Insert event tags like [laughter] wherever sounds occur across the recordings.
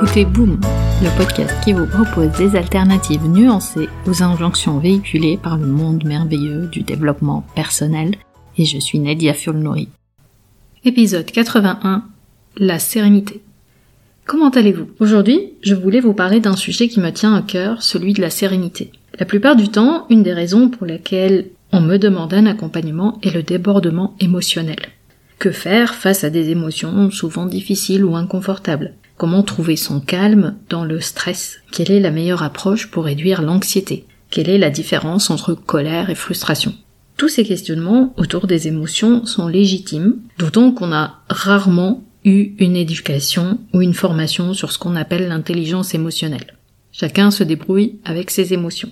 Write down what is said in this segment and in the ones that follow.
écoutez Boom, le podcast qui vous propose des alternatives nuancées aux injonctions véhiculées par le monde merveilleux du développement personnel, et je suis Nadia Fulnori. Épisode 81 La sérénité. Comment allez-vous? Aujourd'hui, je voulais vous parler d'un sujet qui me tient à cœur, celui de la sérénité. La plupart du temps, une des raisons pour lesquelles on me demande un accompagnement est le débordement émotionnel. Que faire face à des émotions souvent difficiles ou inconfortables? Comment trouver son calme dans le stress? Quelle est la meilleure approche pour réduire l'anxiété? Quelle est la différence entre colère et frustration? Tous ces questionnements autour des émotions sont légitimes, d'autant qu'on a rarement eu une éducation ou une formation sur ce qu'on appelle l'intelligence émotionnelle. Chacun se débrouille avec ses émotions.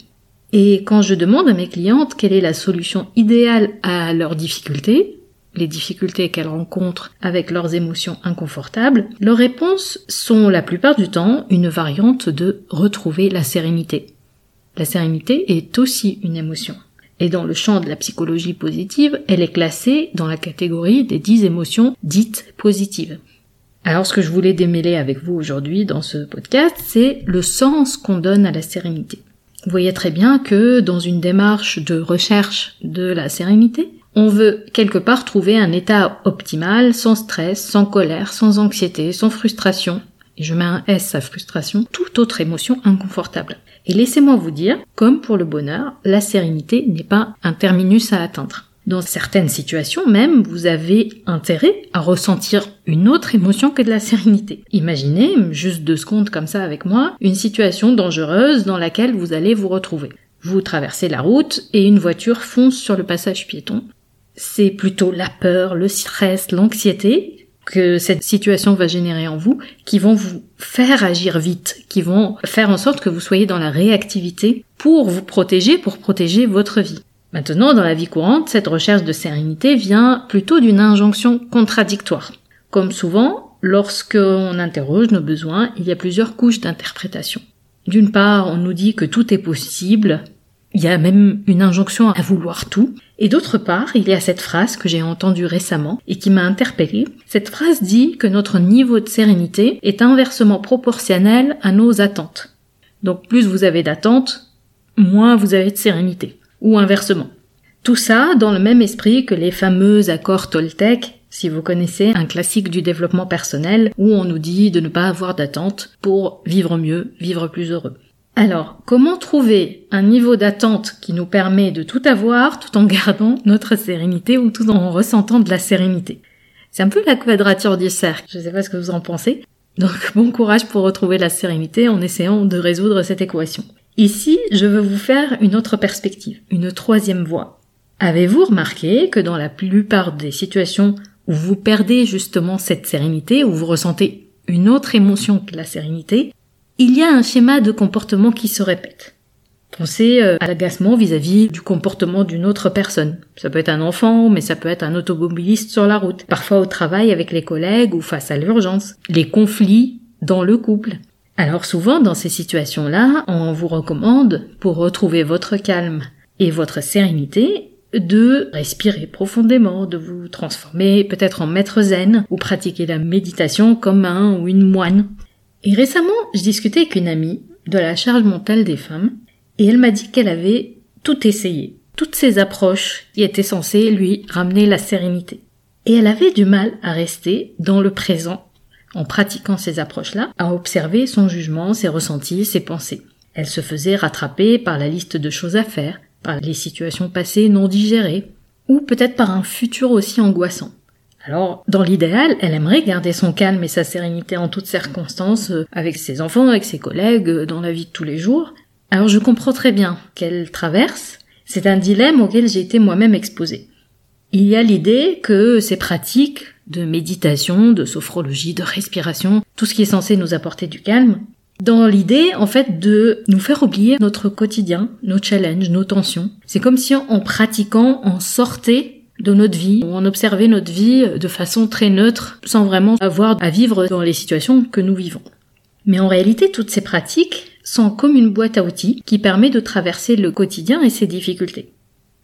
Et quand je demande à mes clientes quelle est la solution idéale à leurs difficultés, les difficultés qu'elles rencontrent avec leurs émotions inconfortables, leurs réponses sont la plupart du temps une variante de retrouver la sérénité. La sérénité est aussi une émotion. Et dans le champ de la psychologie positive, elle est classée dans la catégorie des dix émotions dites positives. Alors ce que je voulais démêler avec vous aujourd'hui dans ce podcast, c'est le sens qu'on donne à la sérénité. Vous voyez très bien que dans une démarche de recherche de la sérénité, on veut quelque part trouver un état optimal, sans stress, sans colère, sans anxiété, sans frustration. Et je mets un S à frustration, toute autre émotion inconfortable. Et laissez-moi vous dire, comme pour le bonheur, la sérénité n'est pas un terminus à atteindre. Dans certaines situations même, vous avez intérêt à ressentir une autre émotion que de la sérénité. Imaginez, juste deux secondes comme ça avec moi, une situation dangereuse dans laquelle vous allez vous retrouver. Vous traversez la route et une voiture fonce sur le passage piéton c'est plutôt la peur, le stress, l'anxiété que cette situation va générer en vous, qui vont vous faire agir vite, qui vont faire en sorte que vous soyez dans la réactivité pour vous protéger, pour protéger votre vie. Maintenant, dans la vie courante, cette recherche de sérénité vient plutôt d'une injonction contradictoire. Comme souvent, lorsqu'on interroge nos besoins, il y a plusieurs couches d'interprétation. D'une part, on nous dit que tout est possible, il y a même une injonction à vouloir tout. Et d'autre part, il y a cette phrase que j'ai entendue récemment et qui m'a interpellée. Cette phrase dit que notre niveau de sérénité est inversement proportionnel à nos attentes. Donc plus vous avez d'attentes, moins vous avez de sérénité. Ou inversement. Tout ça dans le même esprit que les fameux accords Toltec, si vous connaissez un classique du développement personnel où on nous dit de ne pas avoir d'attentes pour vivre mieux, vivre plus heureux. Alors, comment trouver un niveau d'attente qui nous permet de tout avoir tout en gardant notre sérénité ou tout en ressentant de la sérénité? C'est un peu la quadrature du cercle, je ne sais pas ce que vous en pensez. Donc [laughs] bon courage pour retrouver la sérénité en essayant de résoudre cette équation. Ici, je veux vous faire une autre perspective, une troisième voie. Avez-vous remarqué que dans la plupart des situations où vous perdez justement cette sérénité, où vous ressentez une autre émotion que la sérénité, il y a un schéma de comportement qui se répète. Pensez euh, à l'agacement vis-à-vis du comportement d'une autre personne. Ça peut être un enfant, mais ça peut être un automobiliste sur la route. Parfois au travail avec les collègues ou face à l'urgence. Les conflits dans le couple. Alors souvent dans ces situations-là, on vous recommande, pour retrouver votre calme et votre sérénité, de respirer profondément, de vous transformer peut-être en maître zen ou pratiquer la méditation comme un ou une moine. Et récemment, je discutais avec une amie de la charge mentale des femmes, et elle m'a dit qu'elle avait tout essayé. Toutes ces approches qui étaient censées lui ramener la sérénité. Et elle avait du mal à rester dans le présent en pratiquant ces approches-là, à observer son jugement, ses ressentis, ses pensées. Elle se faisait rattraper par la liste de choses à faire, par les situations passées non digérées, ou peut-être par un futur aussi angoissant. Alors, dans l'idéal, elle aimerait garder son calme et sa sérénité en toutes circonstances, euh, avec ses enfants, avec ses collègues, euh, dans la vie de tous les jours. Alors je comprends très bien qu'elle traverse. C'est un dilemme auquel j'ai été moi-même exposée. Il y a l'idée que ces pratiques de méditation, de sophrologie, de respiration, tout ce qui est censé nous apporter du calme, dans l'idée, en fait, de nous faire oublier notre quotidien, nos challenges, nos tensions. C'est comme si en pratiquant, on sortait de notre vie. On observait notre vie de façon très neutre, sans vraiment avoir à vivre dans les situations que nous vivons. Mais en réalité, toutes ces pratiques sont comme une boîte à outils qui permet de traverser le quotidien et ses difficultés.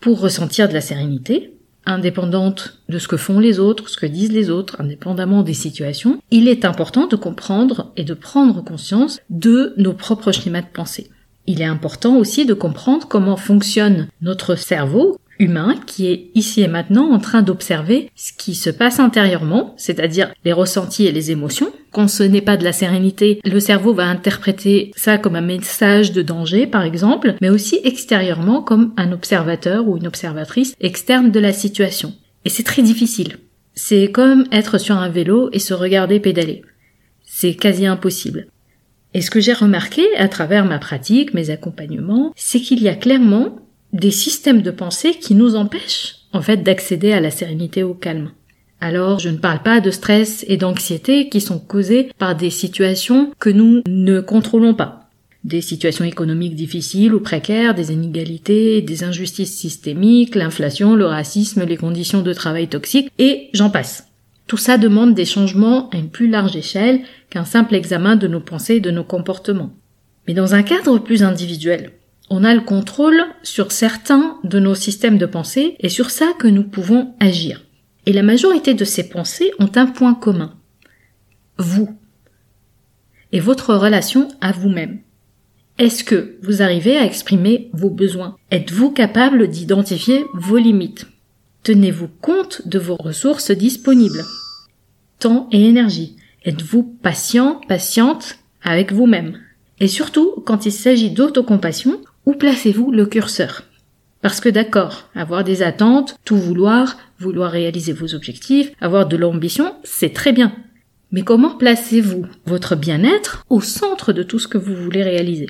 Pour ressentir de la sérénité, indépendante de ce que font les autres, ce que disent les autres, indépendamment des situations, il est important de comprendre et de prendre conscience de nos propres schémas de pensée. Il est important aussi de comprendre comment fonctionne notre cerveau humain qui est ici et maintenant en train d'observer ce qui se passe intérieurement, c'est-à-dire les ressentis et les émotions. Quand ce n'est pas de la sérénité, le cerveau va interpréter ça comme un message de danger, par exemple, mais aussi extérieurement comme un observateur ou une observatrice externe de la situation. Et c'est très difficile. C'est comme être sur un vélo et se regarder pédaler. C'est quasi impossible. Et ce que j'ai remarqué à travers ma pratique, mes accompagnements, c'est qu'il y a clairement des systèmes de pensée qui nous empêchent en fait d'accéder à la sérénité au calme. Alors, je ne parle pas de stress et d'anxiété qui sont causés par des situations que nous ne contrôlons pas. Des situations économiques difficiles ou précaires, des inégalités, des injustices systémiques, l'inflation, le racisme, les conditions de travail toxiques, et j'en passe. Tout ça demande des changements à une plus large échelle qu'un simple examen de nos pensées et de nos comportements. Mais dans un cadre plus individuel, on a le contrôle sur certains de nos systèmes de pensée et sur ça que nous pouvons agir. Et la majorité de ces pensées ont un point commun. Vous. Et votre relation à vous-même. Est-ce que vous arrivez à exprimer vos besoins? Êtes-vous capable d'identifier vos limites? Tenez-vous compte de vos ressources disponibles Temps et énergie. Êtes-vous patient, patiente avec vous-même? Et surtout, quand il s'agit d'autocompassion, où placez-vous le curseur? Parce que d'accord, avoir des attentes, tout vouloir, vouloir réaliser vos objectifs, avoir de l'ambition, c'est très bien. Mais comment placez-vous votre bien-être au centre de tout ce que vous voulez réaliser?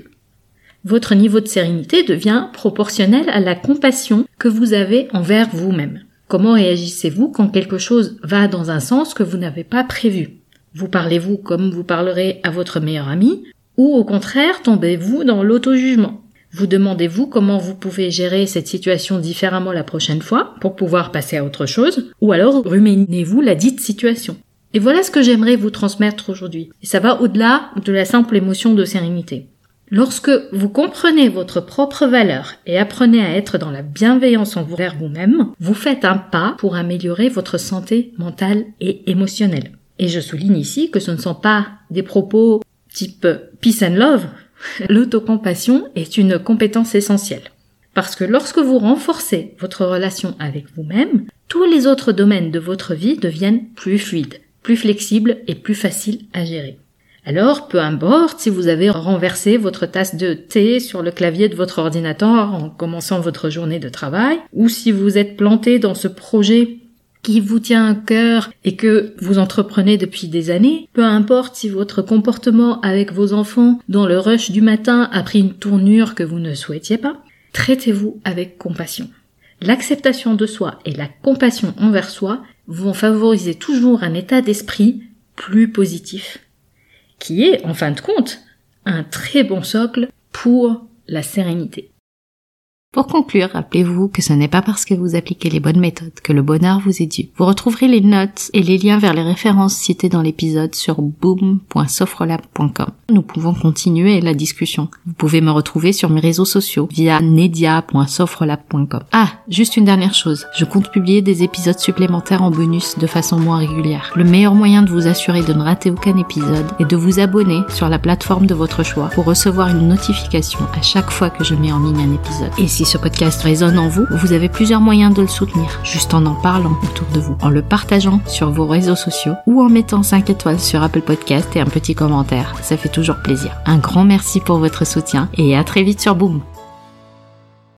Votre niveau de sérénité devient proportionnel à la compassion que vous avez envers vous-même. Comment réagissez-vous quand quelque chose va dans un sens que vous n'avez pas prévu? Vous parlez-vous comme vous parlerez à votre meilleur ami ou au contraire tombez-vous dans l'auto-jugement? Vous demandez-vous comment vous pouvez gérer cette situation différemment la prochaine fois pour pouvoir passer à autre chose, ou alors ruminez-vous la dite situation. Et voilà ce que j'aimerais vous transmettre aujourd'hui. Et ça va au-delà de la simple émotion de sérénité. Lorsque vous comprenez votre propre valeur et apprenez à être dans la bienveillance envers vous-même, vous faites un pas pour améliorer votre santé mentale et émotionnelle. Et je souligne ici que ce ne sont pas des propos type peace and love, L'autocompassion est une compétence essentielle. Parce que lorsque vous renforcez votre relation avec vous-même, tous les autres domaines de votre vie deviennent plus fluides, plus flexibles et plus faciles à gérer. Alors, peu importe si vous avez renversé votre tasse de thé sur le clavier de votre ordinateur en commençant votre journée de travail, ou si vous êtes planté dans ce projet qui vous tient à cœur et que vous entreprenez depuis des années, peu importe si votre comportement avec vos enfants dans le rush du matin a pris une tournure que vous ne souhaitiez pas, traitez-vous avec compassion. L'acceptation de soi et la compassion envers soi vont favoriser toujours un état d'esprit plus positif, qui est, en fin de compte, un très bon socle pour la sérénité. Pour conclure, rappelez-vous que ce n'est pas parce que vous appliquez les bonnes méthodes que le bonheur vous est dû. Vous retrouverez les notes et les liens vers les références citées dans l'épisode sur boom.sofrelab.com. Nous pouvons continuer la discussion. Vous pouvez me retrouver sur mes réseaux sociaux via nedia.sofrelab.com. Ah, juste une dernière chose. Je compte publier des épisodes supplémentaires en bonus de façon moins régulière. Le meilleur moyen de vous assurer de ne rater aucun épisode est de vous abonner sur la plateforme de votre choix pour recevoir une notification à chaque fois que je mets en ligne un épisode. Et si ce podcast résonne en vous, vous avez plusieurs moyens de le soutenir, juste en en parlant autour de vous, en le partageant sur vos réseaux sociaux ou en mettant 5 étoiles sur Apple Podcast et un petit commentaire. Ça fait toujours plaisir. Un grand merci pour votre soutien et à très vite sur Boom.